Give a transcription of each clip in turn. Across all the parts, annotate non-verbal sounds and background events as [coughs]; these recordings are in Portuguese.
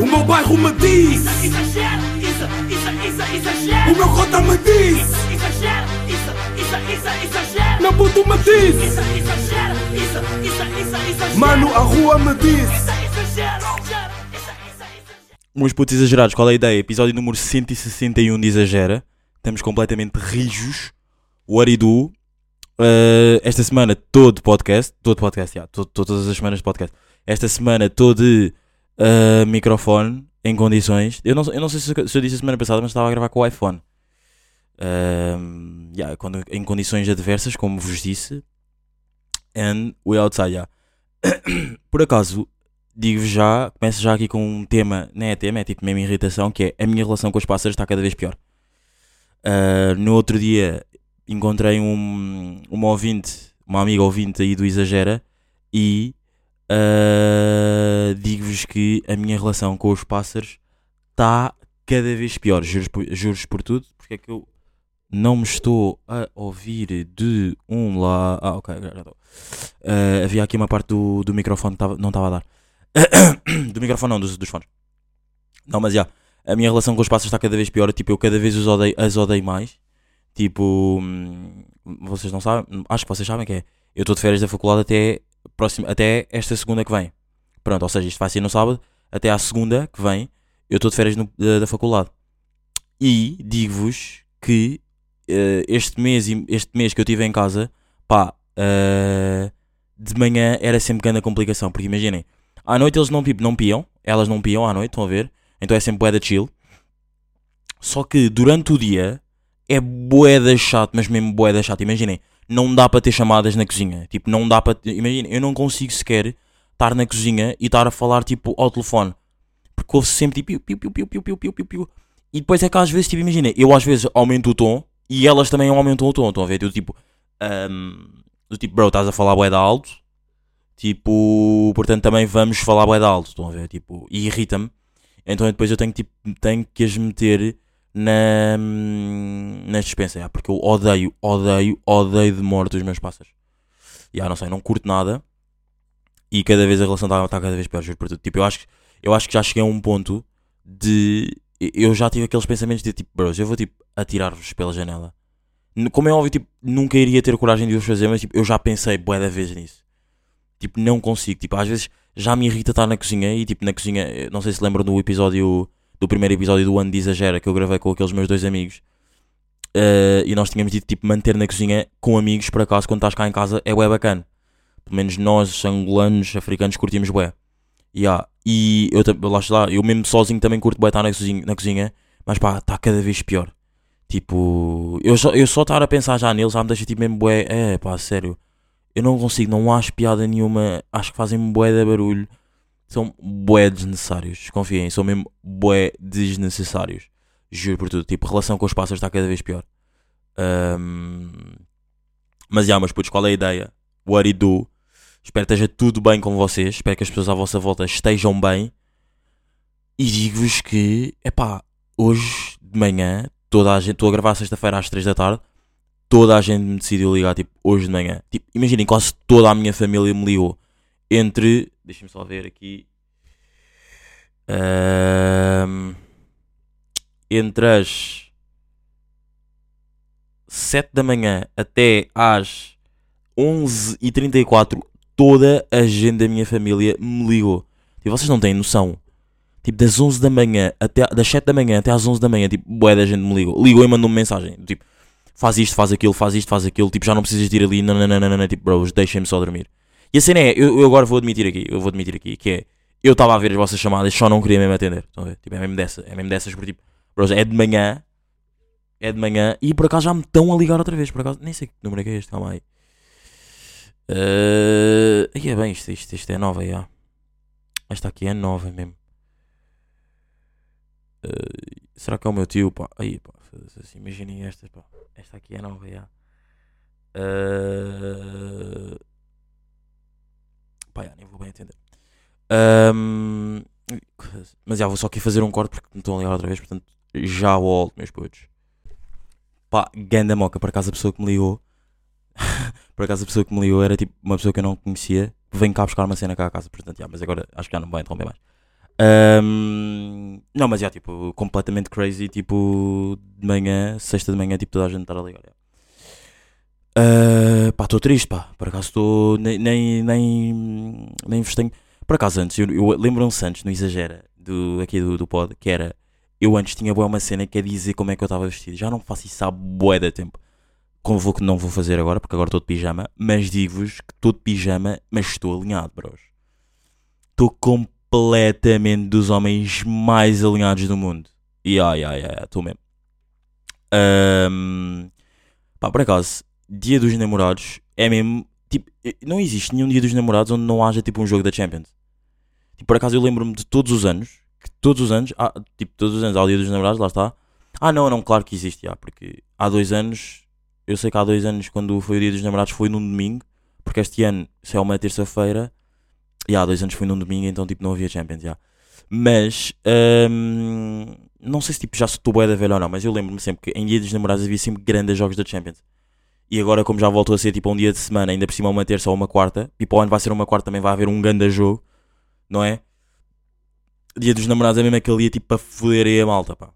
O meu bairro me diz Exagero, isso, isso, isso, exagero. O meu cota me diz Exagero, isso, isso, isso, exagero. Meu puto me diz Isso, exagero, isso, isso, isso, exagero. Mano, a rua me diz Isso, exagero, isso, isso. Meus putos exagerados, qual é a ideia? Episódio número 161 de Exagera. Estamos completamente rijos. You do? Uh, esta semana todo podcast. Todo podcast, yeah, to- todas as semanas de podcast. Esta semana todo de uh, microfone em condições. Eu não, eu não sei se, se eu disse a semana passada, mas estava a gravar com o iPhone. Um, yeah, quando, em condições adversas, como vos disse. And we outside, yeah. [coughs] Por acaso, digo-vos já, começo já aqui com um tema, não é tema, é tipo mesmo irritação, que é a minha relação com os pássaros está cada vez pior. Ah, no outro dia encontrei um, uma ouvinte, uma amiga ouvinte aí do Exagera e ah, digo-vos que a minha relação com os pássaros está cada vez pior, juros por, juros por tudo, porque é que eu não me estou a ouvir de um lá. Ah, ok, estou. Ah, havia aqui uma parte do, do microfone que não estava a dar. [coughs] do microfone não, dos, dos fones. Não, mas já. a minha relação com os pássaros está cada vez pior. Tipo, eu cada vez os odeio, as odeio mais. Tipo, hum, vocês não sabem, acho que vocês sabem que é. Eu estou de férias da faculdade até, próximo, até esta segunda que vem. Pronto, ou seja, isto vai ser no sábado, até à segunda que vem, eu estou de férias no- da, da faculdade. E digo-vos que eh, este, mês, este mês que eu estive em casa, pá, eh, de manhã era sempre grande complicação. Porque imaginem, à noite eles não, não piam, elas não piam à noite, estão a ver? Então é sempre bué da chill. Só que durante o dia é bué da chato, mas mesmo bué da chato. Imaginem, não dá para ter chamadas na cozinha. Tipo, não dá para. Imaginem, eu não consigo sequer estar na cozinha e estar a falar tipo ao telefone. Porque ouve sempre tipo piu, piu, piu, piu, piu, piu, piu, piu. E depois é que às vezes, tipo, imagina, eu às vezes aumento o tom e elas também aumentam o tom. Estão a ver? Eu tipo, ahm, do tipo, bro, estás a falar bué da alto. Tipo, portanto também vamos falar bué da alto. Estão a ver? Tipo, e irrita-me. Então depois eu tenho, tipo, tenho que as meter na, na dispensa. porque eu odeio, odeio, odeio de morte os meus pássaros. Já, não sei, não curto nada. E cada vez a relação está tá cada vez pior, juro por tudo. Tipo, eu acho, eu acho que já cheguei a um ponto de. Eu já tive aqueles pensamentos de tipo, bros, eu vou tipo atirar-vos pela janela. Como é óbvio, tipo, nunca iria ter coragem de os fazer, mas tipo, eu já pensei bué da vez nisso. Tipo, não consigo. Tipo, às vezes já me irrita estar na cozinha e tipo, na cozinha, eh, não sei se lembram do episódio, do primeiro episódio do ano de Exagera que eu gravei com aqueles meus dois amigos. Eh, e nós tínhamos dito tipo manter na cozinha com amigos, por acaso, quando estás cá em casa é bué bacana. Pelo menos nós, angolanos, africanos, curtimos bué. Yeah. E eu lá está, eu mesmo sozinho também curto bué estar na cozinha, na cozinha mas pá, está cada vez pior. Tipo, eu só, eu só estar a pensar já neles já me deixa tipo mesmo bué, é pá, sério. Eu não consigo, não acho piada nenhuma, acho que fazem bué de barulho. São bué desnecessários, confiem, são mesmo bué desnecessários. Juro por tudo, tipo, a relação com os pássaros está cada vez pior. Ahm, Mas já, mas putos, qual é a ideia? What it do? Espero que esteja tudo bem com vocês. Espero que as pessoas à vossa volta estejam bem. E digo-vos que, epá, hoje de manhã, toda a gente, estou a gravar sexta-feira às 3 da tarde, toda a gente me decidiu ligar, tipo, hoje de manhã. Tipo, imaginem, quase toda a minha família me ligou. Entre, deixem-me só ver aqui, Ahm, entre as 7 da manhã até às 11h34, toda a gente da minha família me ligou. E vocês não têm noção. Tipo, das 11 da manhã até das 7 da manhã até às 11 da manhã, tipo, bué da gente me ligou. Ligou e mandou-me mensagem. Tipo, faz isto, faz aquilo, faz isto, faz aquilo. Tipo, já não precisas de ir ali. Não, não, não, não, não. Tipo, bros, deixem-me só dormir. E a cena é, eu, eu agora vou admitir aqui, eu vou admitir aqui, que é, eu estava a ver as vossas chamadas, só não queria mesmo atender. Estão a ver? Tipo, é mesmo dessa, é mesmo dessas, porque tipo, é de manhã, é de manhã, e por acaso já me estão a ligar outra vez, por acaso, nem sei que número é que é este, calma aí. Uh, aí é bem, isto, isto, isto é nova, já. Esta aqui é nova mesmo. Uh, será que é o meu tio, pá? Aí, pá, assim, imaginem esta, pá. Esta aqui é nova, já. Uh, pá, já, nem vou bem entender. Ahm, mas já vou só aqui fazer um corte porque me estão a ligar outra vez, portanto já volto, meus putos. Pá, ganda moca, por acaso a pessoa que me ligou, [laughs] por acaso a pessoa que me ligou era tipo uma pessoa que eu não conhecia, vem cá buscar uma cena cá a casa, portanto, já, mas agora acho que já não vai interromper mais. Ahm, não, mas já, tipo, completamente crazy, tipo, de manhã, sexta de manhã, tipo, toda a gente estar a ligar. já. Ah, pá, estou triste, pá. Por acaso estou. Nem, nem, nem, nem vos tenho. Por acaso antes, eu, eu lembram-se antes, no Exagera, do, aqui do, do pod, que era. Eu antes tinha boa uma cena que é dizer como é que eu estava vestido. Já não faço isso há bué de tempo. Como vou que não vou fazer agora, porque agora estou de pijama. Mas digo-vos que estou de pijama, mas estou alinhado, bros. Estou completamente dos homens mais alinhados do mundo. E ai, ai, ai, estou mesmo. Ahm, pá, por acaso, dia dos namorados é mesmo. Tipo, não existe nenhum dia dos namorados onde não haja tipo um jogo da Champions. Tipo, por acaso eu lembro-me de todos os anos. Que todos os anos. Ah, tipo, todos os anos há o dia dos namorados, lá está. Ah, não, não, claro que existe, já. Porque há dois anos. Eu sei que há dois anos, quando foi o dia dos namorados, foi num domingo. Porque este ano, se é uma terça-feira. E há dois anos foi num domingo, então tipo não havia Champions, já. Mas. hum, não sei se tipo já estou bué da velha ou não, mas eu lembro-me sempre que em dia dos namorados havia sempre grandes jogos da Champions. E agora, como já voltou a ser tipo um dia de semana, ainda por cima uma terça ou uma quarta, e para o ano vai ser uma quarta, também vai haver um grande jogo, não é? Dia dos namorados é mesmo aquele dia tipo para foder aí a malta, pá.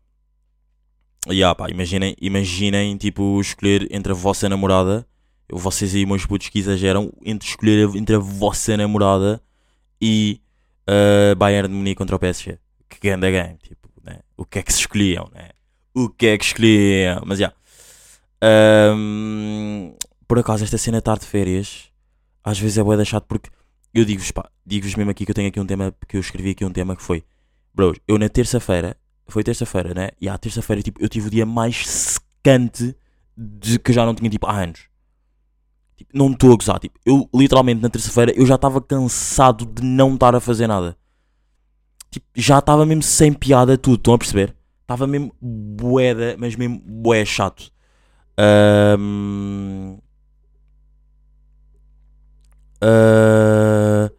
E ah, pá, imaginem, imaginem tipo escolher entre a vossa namorada, vocês aí, meus putos que exageram, entre escolher entre a vossa namorada e a Bayern de Munique contra o PSG. Que grande game, tipo, né? O que é que se escolhiam, né? O que é que escolhiam? Mas já. Ahm, por acaso, esta cena tarde de férias, às vezes é boa chato porque eu digo-vos, pá, digo-vos mesmo aqui que eu tenho aqui um tema, que eu escrevi aqui um tema que foi, bros, eu na terça-feira, foi terça-feira, né? E à terça-feira, tipo, eu tive o dia mais secante de que já não tinha, tipo, há anos. Tipo, não estou a gozar, tipo, eu literalmente na terça-feira eu já estava cansado de não estar a fazer nada. Tipo, já estava mesmo sem piada tudo, estão a perceber? Estava mesmo boeda, mas mesmo boé chato. Ahm, ah,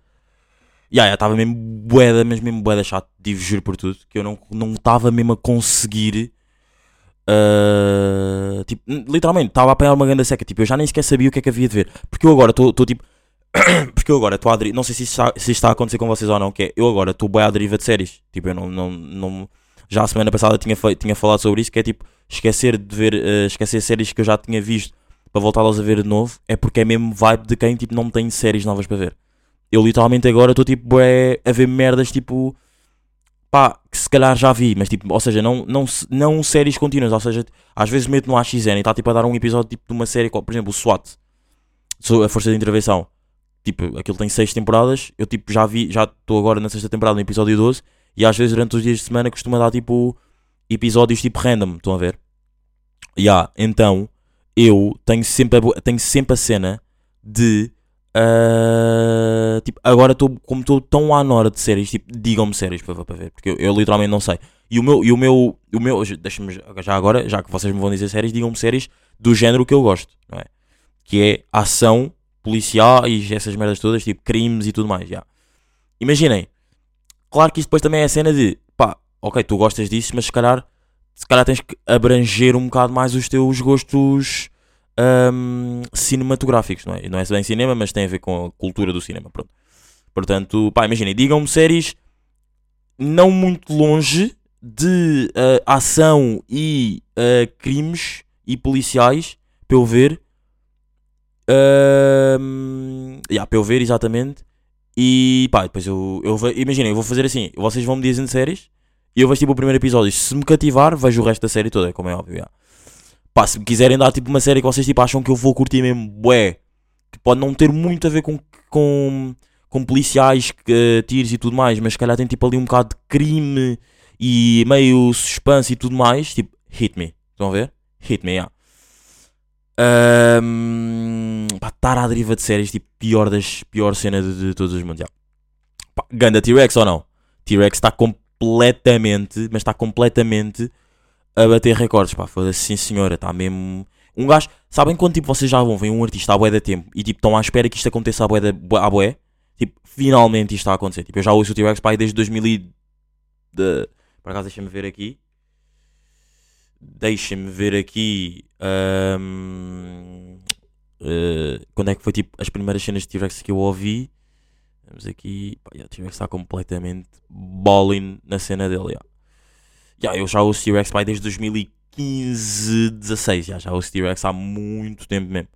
Ya, ya, estava mesmo boeda, mas mesmo boeda chato, digo juro por tudo, que eu não não estava mesmo a conseguir. ah, tipo, literalmente, estava a apanhar uma grande seca. Tipo, eu já nem sequer sabia o que é que havia de ver. Porque eu agora estou tipo. [coughs] porque eu agora estou a deriva. Não sei se isto, está, se está a acontecer com vocês ou não, que é. Eu agora estou bem à deriva de séries. Tipo, eu não. não, não já a semana passada tinha, tinha falado sobre isso, que é tipo. Esquecer de ver. ah, esquecer séries que eu já tinha visto para voltá-las a ver de novo. É porque é mesmo vibe de quem tipo, não tem séries novas para ver. Eu literalmente agora estou tipo bué, a ver merdas tipo pá, que se calhar já vi, mas tipo, ou seja, não, não, não séries contínuas, ou seja, às vezes meto no AXN e está tipo a dar um episódio tipo de uma série, por exemplo, o SWAT, a Força de Intervenção. Tipo, aquilo tem seis temporadas, eu tipo já vi, já estou agora na sexta temporada no episódio 12 e às vezes durante os dias de semana costuma dar tipo episódios tipo random, estão a ver? Ya, então eu tenho sempre a, tenho sempre a cena de ah, tipo, agora estou como estou tão à nora de séries, tipo, digam-me séries para, para ver, porque eu, eu literalmente não sei. E o meu, e o meu, o meu deixa-me já agora, já que vocês me vão dizer séries, digam-me séries do género que eu gosto, não é? Que é ação, policiais, essas merdas todas, tipo crimes e tudo mais, já. Imaginem, claro que isto depois também é a cena de, pá, ok, tu gostas disso, mas se calhar, se calhar tens que abranger um bocado mais os teus gostos hum, cinematográficos, não é? Não é bem cinema, mas tem a ver com a cultura do cinema, pronto. Portanto, pá, imaginem, digam-me séries não muito longe de ah, ação e ah, crimes e policiais para eu ver. Hum, yeah, para eu ver, exatamente. E pá, depois eu, eu imaginem, eu vou fazer assim: vocês vão me dizendo séries e eu vejo tipo o primeiro episódio. Se me cativar, vejo o resto da série toda, como é óbvio. yeah. Pá, se me quiserem dar tipo uma série que vocês tipo, acham que eu vou curtir mesmo, bué, que pode não ter muito a ver com, com, com policiais, que, tiros e tudo mais, mas se calhar tem tipo ali um bocado de crime e meio suspense e tudo mais, tipo, hit me. Estão a ver? Hit me, yeah. Ahm, pá, estar à deriva de séries, tipo, pior das pior cena de, de todos os mundos. yeah. Pá, ganda T-Rex ou não? T-Rex está completamente, mas está completamente a bater recordes, pá, foda-se, sim senhora, está mesmo. Um gajo, sabem quando tipo vocês já vão ver um artista à bué da tempo e tipo estão à espera que isto aconteça à bué, da, à? Tipo, finalmente isto está a acontecer. Tipo, eu já ouço o T-Rex pá, desde 2000 e... De... Por acaso deixa-me ver aqui. Deixa-me ver aqui. ahm, eh, quando é que foi tipo as primeiras cenas de T-Rex que eu ouvi? Temos aqui. Yeah, T-Rex está completamente balling na cena dele. Yeah, eu já ouço T-Rex desde 2015, 16. Yeah, já ouço T-Rex há muito tempo mesmo.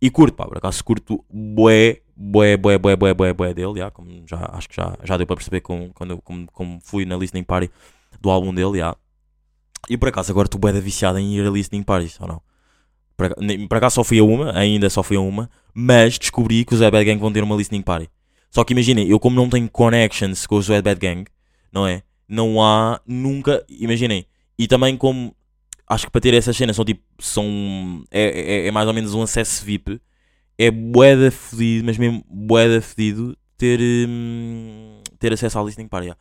E curto, pá, por acaso curto bué, bué, bué, bué, bué, bué, bué dele. Yeah, como já, acho que já, já deu para perceber com, quando como, como fui na listening party do álbum dele. Yeah. E por acaso agora bué da viciado em ir a listening parties, ou não? Por por acaso só fui a uma, ainda só fui a uma, mas descobri que os Bad Gang vão ter uma listening party. Só que imaginem, eu como não tenho connections com os Bad Gang, não é? Não há nunca, imaginem. E também como acho que para ter essas cenas são tipo, são, é, é, é mais ou menos um acesso VIP, é boeda fedido, mas mesmo boeda fedido ter, hum, ter acesso à listening party. yeah.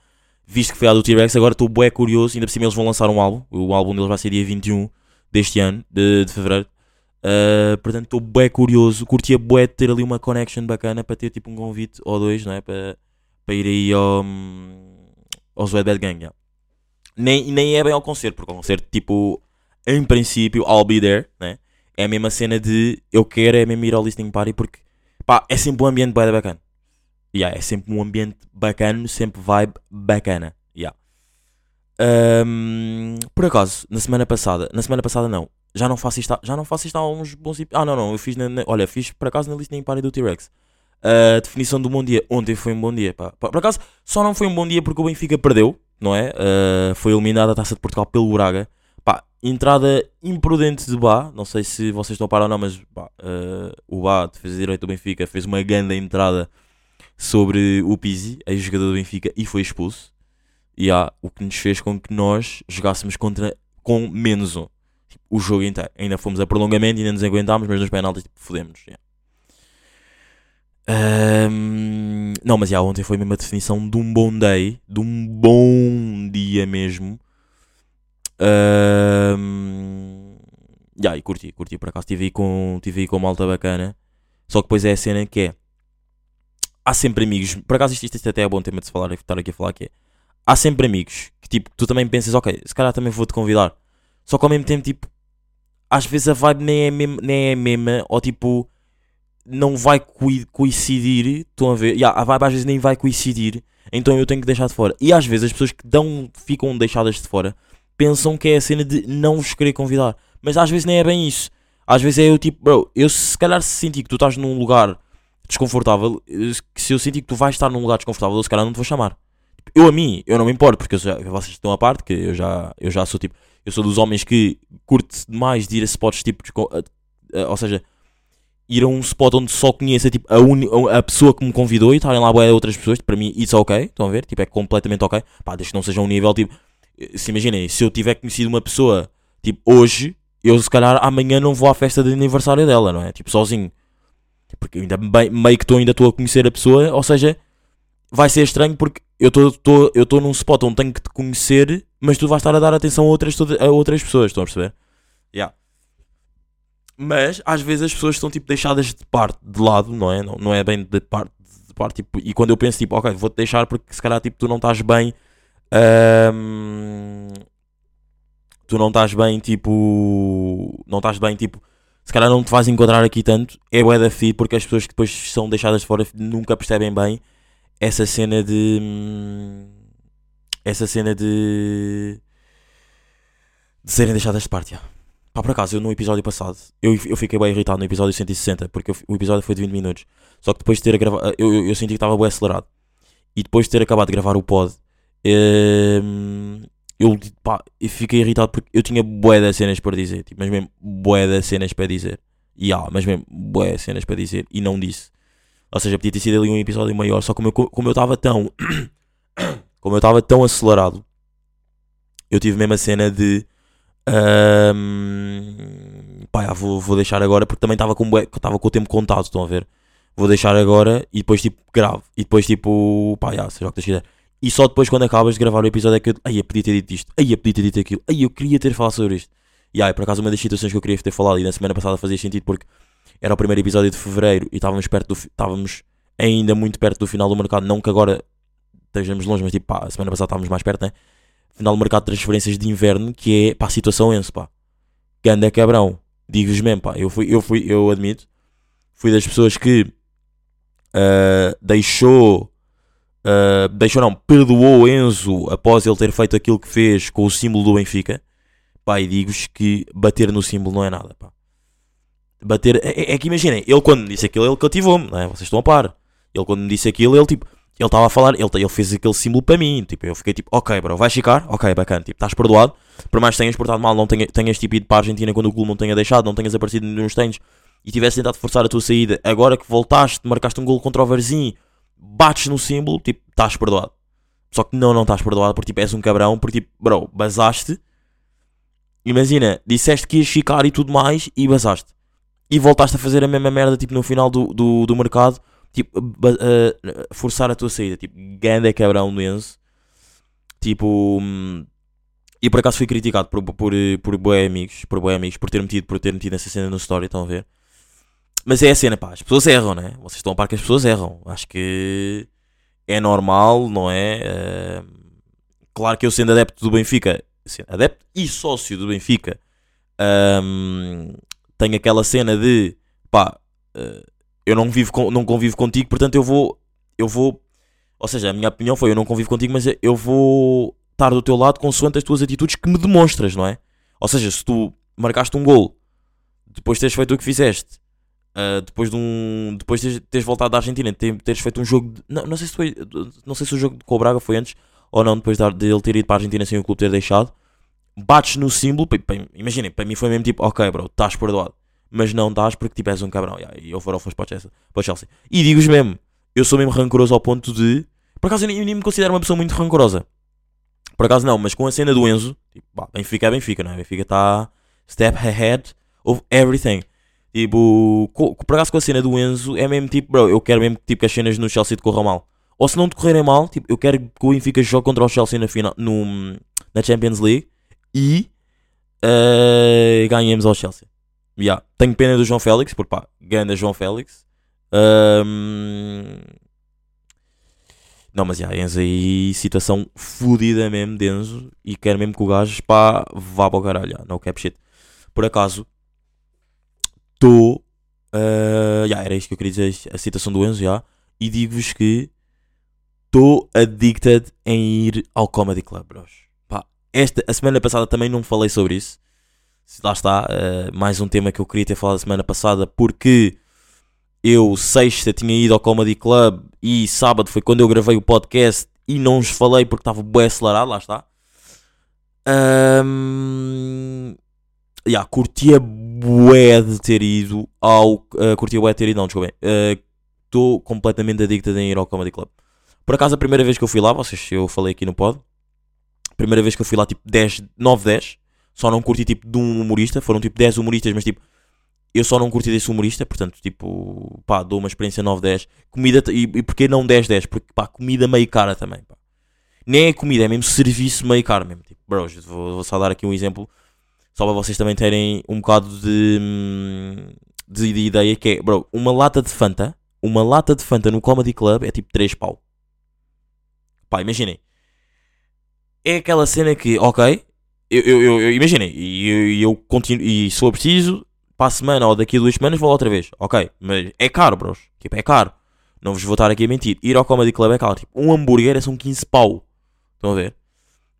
Visto que foi a do T-Rex, agora estou bué curioso, ainda por cima eles vão lançar um álbum, o álbum deles vai ser dia 21 deste ano, de, de fevereiro. Uh, portanto, estou bué curioso. Curtia bué de ter ali uma connection bacana para ter tipo um convite ou dois, não é? Para, para ir aí ao, aos Wet Bad Gang. yeah. Nem, nem é bem ao concerto, porque o concerto, tipo, em princípio, I'll be there, né? É a mesma cena de eu quero é mesmo ir ao listening party porque pá, é sempre um ambiente bué bacana. Yeah, é sempre um ambiente bacana, sempre vibe bacana. Yeah. Ahm, por acaso, na semana passada, na semana passada não, já não faço isto, já não faço isto há uns bons Ah, não, não, eu fiz na, na- olha, fiz por acaso na listening party do T-Rex. A definição do bom dia, ontem foi um bom dia, pá. Por acaso, só não foi um bom dia porque o Benfica perdeu, não é? Ah, foi eliminado a taça de Portugal pelo Braga. Pá, entrada imprudente de Bá, não sei se vocês estão a parar ou não, mas pá, ah, o Bá, defesa direito do Benfica, fez uma grande entrada sobre o Pizzi, ex-jogador do Benfica, e foi expulso. E há o que nos fez com que nós jogássemos contra com menos um. Tipo, o jogo inteiro. Ainda fomos a prolongamento, ainda nos aguentámos, mas nos penaltis tipo, fodemos. yeah. Ahm, não, mas já, ontem foi mesmo a definição de um bom day, de um bom dia mesmo. Ahm, já, e curti, curti por acaso. Estive aí com, tive aí com bacana. Só que depois é a cena que é. Há sempre amigos. Por acaso isto, isto até é bom tema de se falar, estar aqui a falar que é. Há sempre amigos que tipo, tu também pensas, ok, se calhar também vou-te convidar. Só que ao mesmo tempo, tipo, às vezes a vibe nem é, mesmo, nem é mesma, ou tipo, não vai coi- coincidir. Estão a ver? Yeah, a vibe às vezes nem vai coincidir, então eu tenho que deixar de fora. E às vezes as pessoas que dão, ficam deixadas de fora pensam que é a cena de não vos querer convidar, mas às vezes nem é bem isso. Às vezes é eu tipo, bro, eu se calhar se sentir que tu estás num lugar desconfortável, eh, se eu sentir que tu vais estar num lugar desconfortável, eu se calhar não te vou chamar. Eu a mim, eu não me importo, porque já, vocês estão a parte, que eu já, eu já sou tipo, eu sou dos homens que curte demais de ir a spots tipo, ou seja, ir a um spot onde só conheça tipo, a, uni- a pessoa que me convidou e estarem lá bué outras pessoas, para mim isso é ok, estão a ver? Tipo, é completamente ok. Pá, desde que não seja um nível tipo, se imaginem, se eu tiver conhecido uma pessoa tipo hoje, eu se calhar amanhã não vou à festa de aniversário dela, não é? Tipo, sozinho. Porque ainda bem, meio que estou ainda estou a conhecer a pessoa, ou seja, vai ser estranho porque eu estou num spot onde tenho que te conhecer, mas tu vais estar a dar atenção a outras, a outras pessoas, estão a perceber? Yeah. Mas às vezes as pessoas estão tipo deixadas de parte, de lado, não é? Não, não é bem de parte, de parte tipo, e quando eu penso tipo, ok, vou-te deixar porque se calhar tipo, tu não estás bem. ahm, tu não estás bem tipo. Não estás bem tipo. Se calhar não te vais encontrar aqui tanto. É bué da fi porque as pessoas que depois são deixadas de fora nunca percebem bem essa cena de. hum, Essa cena de. De serem deixadas de parte. já. Pá, por acaso, eu no episódio passado, eu, eu fiquei bem irritado no episódio 160, porque eu- o episódio foi de 20 minutos. Só que depois de ter gravado, eu, eu, eu senti que estava bem acelerado. E depois de ter acabado de gravar o pod, hum, eu, pá, eu fiquei irritado porque eu tinha bué de cenas para dizer. Tipo, mas mesmo bué de cenas para dizer. E há, mas mesmo bué cenas para dizer. E não disse. Ou seja, podia ter sido ali um episódio maior. Só como eu como eu estava tão. [coughs] como eu estava tão acelerado, eu tive mesmo a cena de. ahm, pá, vou, vou deixar agora porque também estava com, estava com o tempo contado. Estão a ver? Vou deixar agora e depois tipo gravo. E depois tipo. pá, já, seja o que Deus quiser. E só depois quando acabas de gravar o episódio é que eu. Ai, eu podia ter dito isto. Ai, eu podia ter dito aquilo. Ai, eu queria ter falado sobre isto. E aí, por acaso, uma das situações que eu queria ter falado e na semana passada fazia sentido porque era o primeiro episódio de fevereiro e estávamos perto do. Estávamos ainda muito perto do final do mercado. Não que agora estejamos longe, mas tipo, pá, a semana passada estávamos mais perto, né? Final do mercado de transferências de inverno, que é, pá, a situação ense, pá. Ganda cabrão. Digo-vos mesmo, pá. Eu fui, eu fui, eu admito, fui das pessoas que uh, deixou. Uh, deixou não, perdoou Enzo após ele ter feito aquilo que fez com o símbolo do Benfica. Pá, e digo-vos que bater no símbolo não é nada, pá. Bater. É, é- é que imaginem, ele quando me disse aquilo, ele cativou-me, não é? Vocês estão a par. Ele quando me disse aquilo, ele tipo. Ele estava a falar, ele, ele fez aquele símbolo para mim. Tipo, eu fiquei tipo, ok, bro, vais ficar? Ok, bacana. Tipo, estás perdoado. Por mais que tenhas portado mal, não tenha- tenhas tipo ido para a Argentina quando o clube não tenha deixado, não tenhas aparecido nos treinos e tivesse tentado forçar a tua saída. Agora que voltaste, marcaste um gol contra o Varzim, bates no símbolo, tipo, estás perdoado. Só que não, não estás perdoado porque tipo, és um cabrão, porque tipo, bro, basaste. Imagina, disseste que ias ficar e tudo mais e basaste. E voltaste a fazer a mesma merda, tipo, no final do, do, do mercado, tipo, eh, forçar a tua saída. Tipo, ganda cabrão do Enzo. Tipo, hum, e por acaso fui criticado por, por, por bué amigos, por amigos, por ter metido, por ter metido essa cena no story, estão a ver? Mas é a cena, pá, as pessoas erram, né? Vocês estão a par que as pessoas erram. Acho que é normal, não é? Eh, claro que eu sendo adepto do Benfica, adepto e sócio do Benfica, hum, tenho aquela cena de, pá, eh, eu não, vivo com- não convivo contigo, portanto eu vou, eu vou, ou seja, a minha opinião foi, eu não convivo contigo, mas eu vou estar do teu lado consoante as tuas atitudes que me demonstras, não é? Ou seja, se tu marcaste um gol, depois de teres feito o que fizeste, Uh, depois de um. Depois de teres, teres voltado da Argentina, ter- teres feito um jogo. de- não, não sei se foi. Não sei se o jogo com o Braga foi antes ou não, depois de, ele ter ido para a Argentina sem o clube ter deixado. Bates no símbolo. Imaginem, para mim foi mesmo tipo, ok, bro, estás perdoado. Mas não estás porque tipo és um cabrão. Yeah, e eu foram para o Chelsea. Para Chelsea. E digo-vos mesmo, eu sou mesmo rancoroso ao ponto de. Por acaso eu nem, eu nem me considero uma pessoa muito rancorosa. Por acaso não, mas com a cena do Enzo, tipo, pá, Benfica é Benfica, não é? Benfica está step ahead of everything. Tipo, por acaso com a cena do Enzo, é mesmo tipo, bro, eu quero mesmo tipo, que as cenas no Chelsea decorram mal. Ou se não decorrerem mal, tipo, eu quero que o Benfica jogue contra o Chelsea na, final, no, na Champions League e eh, ganhemos ao Chelsea. Yeah. Tenho pena do João Félix, porque pá, ganda João Félix. Ahm, Não, mas já, Enzo aí, situação fodida mesmo de Enzo. E quero mesmo que o gajo, pá, vá para o caralho. No cap shit. Por acaso, estou. Uh, já, era isto que eu queria dizer, a citação do Enzo, já. E digo-vos que estou addicted em ir ao Comedy Club, bros. Pá, esta, a semana passada também não falei sobre isso. Lá está, uh, mais um tema que eu queria ter falado a semana passada, porque eu sexta tinha ido ao Comedy Club e sábado foi quando eu gravei o podcast e não vos falei porque estava bem acelerado, lá está. Um, yeah, curtia bué de ter ido ao. Uh, curtia bué de ter ido, não, desculpem. Estou completamente addicted em ir ao Comedy Club. Por acaso, a primeira vez que eu fui lá, vocês, eu falei aqui no pod. Primeira vez que eu fui lá, tipo 10, 9, 10. Só não curti tipo de um humorista. Foram tipo 10 humoristas, mas tipo. Eu só não curti desse humorista, portanto, tipo, pá, dou uma experiência 9-10. Comida, e, e porquê não 10-10? Porque, pá, comida meio cara também, pá. Nem é comida, é mesmo serviço meio caro mesmo. Tipo, bros, vou, vou só dar aqui um exemplo, só para vocês também terem um bocado de, hum, de, de ideia, que é, bro, uma lata de Fanta, uma lata de Fanta no Comedy Club é tipo 3 pau. Pá, imaginem. É aquela cena que, ok, eu, eu, eu, eu imaginem, e eu, eu continuo, e se for preciso, para a semana ou daqui a duas semanas vou lá outra vez. Ok, mas é caro, bros. Tipo, é caro. Não vos vou estar aqui a mentir. Ir ao Comedy Club é caro. Tipo, um hambúrguer são 15 pau. Estão a ver?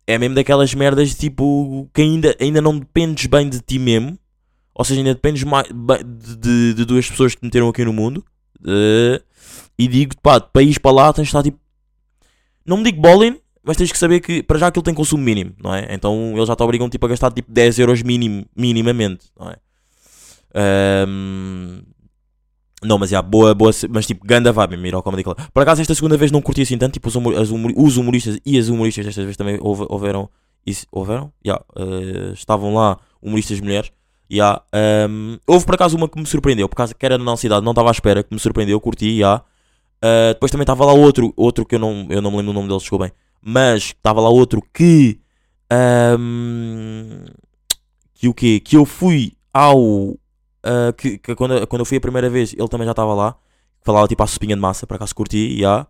É mesmo daquelas merdas tipo que ainda, ainda não dependes bem de ti mesmo. Ou seja, ainda dependes mais de, de, de duas pessoas que te meteram aqui no mundo. Eh, e digo, pá, para ir para lá tens de estar tipo. Não me digo bowling, mas tens que saber que para já aquilo tem consumo mínimo, não é? Então eles já te obrigam tipo, a gastar tipo 10 euros minim, minimamente, não é? Ahm, não, mas já, boa, boa, mas tipo, ganda vibe mesmo ir ao Comedy Club. Por acaso, esta segunda vez não curti assim tanto, tipo, os, humor- humor- os humoristas e as humoristas desta vez também houve- houveram, houveram? Já, eh, estavam lá humoristas mulheres. Já, ahm, houve por acaso uma que me surpreendeu, por causa que era na nossa cidade, não estava à espera, que me surpreendeu, curti, já. Ah, depois também estava lá outro, outro que eu não, eu não me lembro o nome dele, chegou bem, mas estava lá outro que, ahm, que o quê? Que eu fui ao Uh, que, que quando, quando eu fui a primeira vez, ele também já estava lá. Falava tipo à sopinha de massa, para acaso curti, já.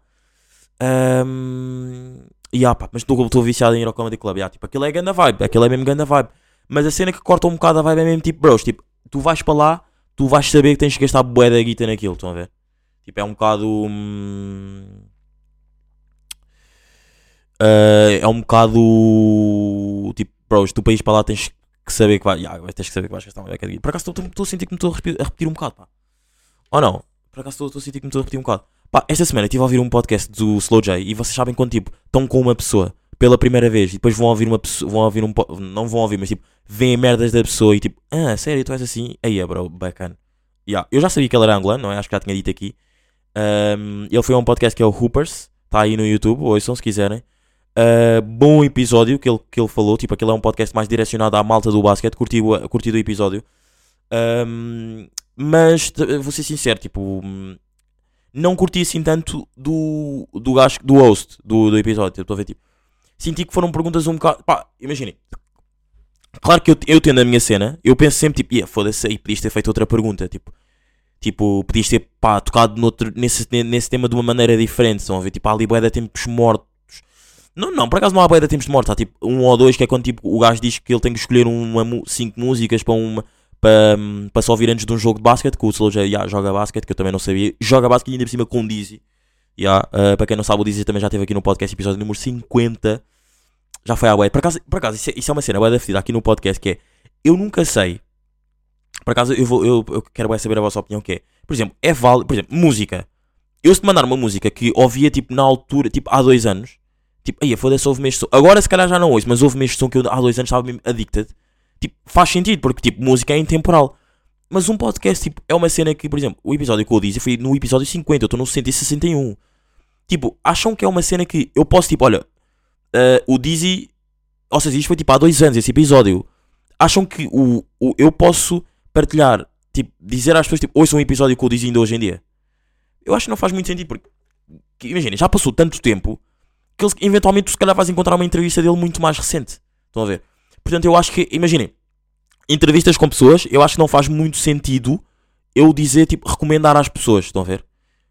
Um, yeah, pá, mas estou viciado em ir ao Comedy Club. Yeah, tipo, aquilo é ganda vibe, aquilo é mesmo ganda vibe. Mas a cena que corta um bocado a vibe é mesmo tipo, bros, tipo, tu vais para lá, tu vais saber que tens que gastar bué da guita naquilo, estão a ver? Tipo, é um bocado. hum, eh, é um bocado. Tipo, bros, tu para ir para lá tens que saber que vai. Yeah, tens que saber que vais gastar uma beca de guita. Por acaso estou- a sentir que me estou a repetir, um bocado, pá. Ou não? Por acaso estou- a sentir que me estou a repetir um bocado. Pá, esta semana estive a ouvir um podcast do Slow J e vocês sabem quando, tipo, estão com uma pessoa pela primeira vez e depois vão ouvir uma pessoa, vão ouvir um não vão ouvir, mas tipo, veem merdas da pessoa e tipo, ah, sério, tu és assim? Aí é, bro, bacana. Yeah. Eu já sabia que ele era angolano, não é? Acho que já tinha dito aqui. Um, ele foi a um podcast que é o Hoopers, está aí no YouTube, ouçam se quiserem. Uh, bom episódio que ele, que ele falou, tipo, aquele é um podcast mais direcionado à malta do basquete, curti, o- curti do episódio. Um, mas vou ser sincero, tipo, não curti assim tanto do, do gajo, do host do, do episódio. Estou a ver, tipo, senti que foram perguntas um bocado. Pá, imaginem. Claro que eu, eu tendo a minha cena, eu penso sempre, tipo, yeah, foda-se aí, podias ter feito outra pergunta, tipo, tipo, podias ter, pá, tocado noutro, nesse, nesse tema de uma maneira diferente. Estão a ver, tipo, ali bué de tempos mortos. Não, não, por acaso não há bué de tempos mortos, há tipo um ou dois que é quando tipo, o gajo diz que ele tem que escolher uma, cinco músicas para uma para, para se ouvir antes de um jogo de basquete, que o Slow já joga basquete, que eu também não sabia. Joga basquete ainda por cima com o Dizzy. Yeah, uh, para quem não sabe, o Dizzy também já esteve aqui no podcast, episódio número 50. Já foi à bué. Por acaso, por acaso isso, é, isso é uma cena bué da aqui no podcast, que é, eu nunca sei, por acaso eu, vou, eu, eu quero bué saber a vossa opinião, que é, por exemplo, é válido, por exemplo, música. Eu se te mandar uma música que ouvia tipo na altura, tipo há dois anos, tipo, aí foda-se, ouve-me este som. Agora se calhar já não ouço, mas ouve-me este som que eu há dois anos estava mesmo addicted. Tipo, faz sentido, porque tipo, música é intemporal. Mas um podcast, tipo, é uma cena que, por exemplo, o episódio que eu disse foi no episódio 50, eu estou no 161. Tipo, acham que é uma cena que eu posso, tipo, olha, eh, o Dizzy, ou seja, isto foi tipo há dois anos, esse episódio. Acham que o, o, eu posso partilhar, tipo, dizer às pessoas, tipo, ouçam um episódio com o Dizzy ainda hoje em dia? Eu acho que não faz muito sentido, porque, que, imagina, já passou tanto tempo que eles, eventualmente tu se calhar vais encontrar uma entrevista dele muito mais recente. Estão a ver? Portanto, eu acho que, imaginem, entrevistas com pessoas, eu acho que não faz muito sentido eu dizer, tipo, recomendar às pessoas, estão a ver?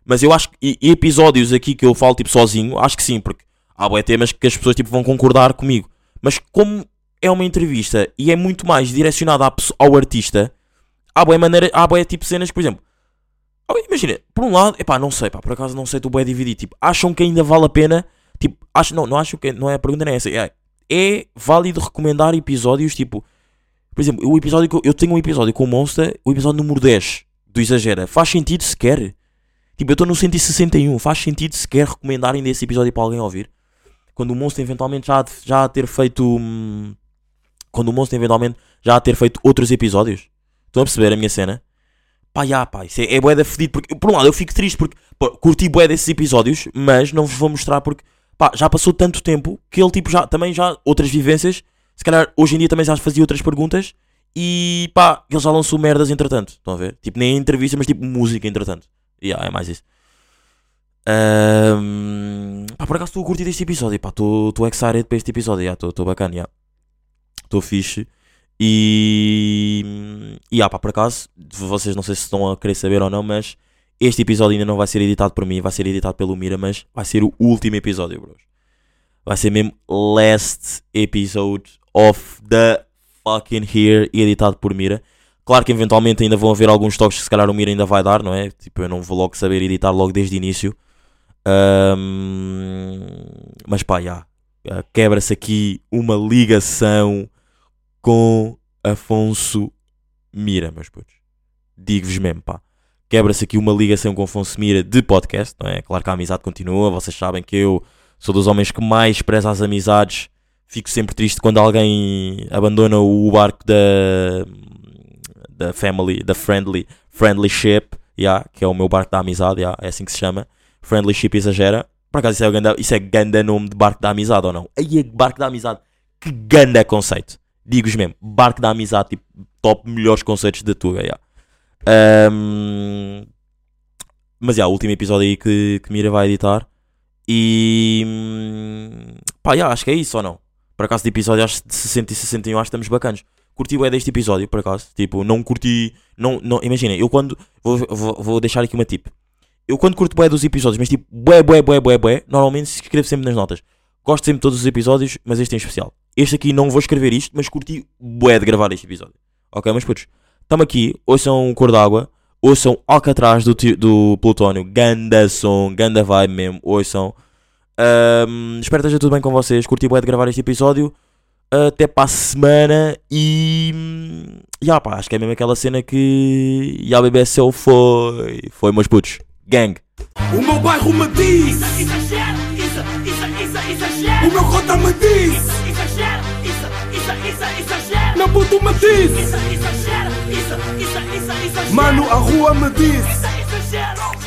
Mas eu acho que, e, episódios aqui que eu falo, tipo, sozinho, acho que sim, porque há bué temas que as pessoas, tipo, vão concordar comigo. Mas como é uma entrevista e é muito mais direcionada ao artista, há bué maneira, há bué, tipo, cenas por exemplo, imagina, por um lado, epá, não sei, pá, por acaso não sei, tu bué dividir, tipo, acham que ainda vale a pena, tipo, acho, não, não acho que, não é a pergunta, não é essa, é, é válido recomendar episódios, tipo, por exemplo, o episódio eu, eu tenho um episódio com o Monster, o episódio número 10 do Exagera. Faz sentido sequer? Tipo, eu estou no 161. Faz sentido sequer recomendar ainda esse episódio para alguém ouvir? Quando o Monster eventualmente já, já ter feito. hum, quando o Monster eventualmente já ter feito outros episódios. Estão a perceber a minha cena? Pá, já, pá, isso é, é bué fedido. Porque, por um lado, eu fico triste porque curti bué desses episódios, mas não vos vou mostrar porque, pá, já passou tanto tempo que ele, tipo, já, também já, outras vivências, se calhar hoje em dia também já fazia outras perguntas e, pá, ele já lançou merdas entretanto. Estão a ver? Tipo, nem entrevista, mas tipo música entretanto. Yeah, é mais isso. Ahm, pá, por acaso estou a curtir deste episódio, pá, estou excited para este episódio, estou bacana, yeah. Estou fixe. E. E ah, pá, por acaso, vocês não sei se estão a querer saber ou não, mas este episódio ainda não vai ser editado por mim, vai ser editado pelo Mira, mas vai ser o último episódio, bros. Vai ser mesmo last episode of the fucking here, editado por Mira. Claro que eventualmente ainda vão haver alguns toques que se calhar o Mira ainda vai dar, não é? Tipo, eu não vou logo saber editar logo desde o início. Ahm, mas pá, já. Ah, Quebra-se aqui uma ligação com Afonso Mira, meus putos. Digo-vos mesmo, pá. Quebra-se aqui uma ligação com Afonso Mira de podcast, não é? Claro que a amizade continua. Vocês sabem que eu sou dos homens que mais preza as amizades. Fico sempre triste quando alguém abandona o barco da, da family, da friendly, friendlyship, yeah, que é o meu barco da amizade, yeah, é assim que se chama. Friendlyship exagera. Por acaso isso é, ganda, isso é ganda nome de barco da amizade ou não? Aí é barco da amizade. Que ganda conceito. Digo-vos mesmo. Barco da amizade, tipo, top melhores conceitos da Tuga, yeah. Ahm, mas já, o último episódio aí que, que Mira vai editar. E. Pá, já, acho que é isso ou não? Por acaso de episódio acho de 60 e 61 acho que estamos bacanas. Curti é deste episódio, por acaso. Tipo, não curti. Não, não, imagina, eu quando. Vou, vou, vou deixar aqui uma tip. Eu quando curto bué dos episódios, mas tipo, bué, bué, bué, bué, bué, normalmente escrevo sempre nas notas. Gosto sempre de todos os episódios, mas este em especial. Este aqui não vou escrever isto, mas curti bué de gravar este episódio. Ok, mas putos, estamos aqui, ouçam Cor d'Água, Ouçam Alcatraz do, do Plutónio. Ganda som, ganda vibe mesmo. Ouçam. Ahm, espero que esteja tudo bem com vocês. Curti bué de gravar este episódio. Até para a semana. E. Ya pá, acho que é mesmo aquela cena que. Ya BBSL foi. Foi, meus putos. Gang. O meu bairro me diz, Exagero, isso, isso, isso, exagero. o meu cota me diz, Exagero, isso, isso, isso, exagero. meu puto me diz, Isso, exagero, exagero. mano, a rua me exagero.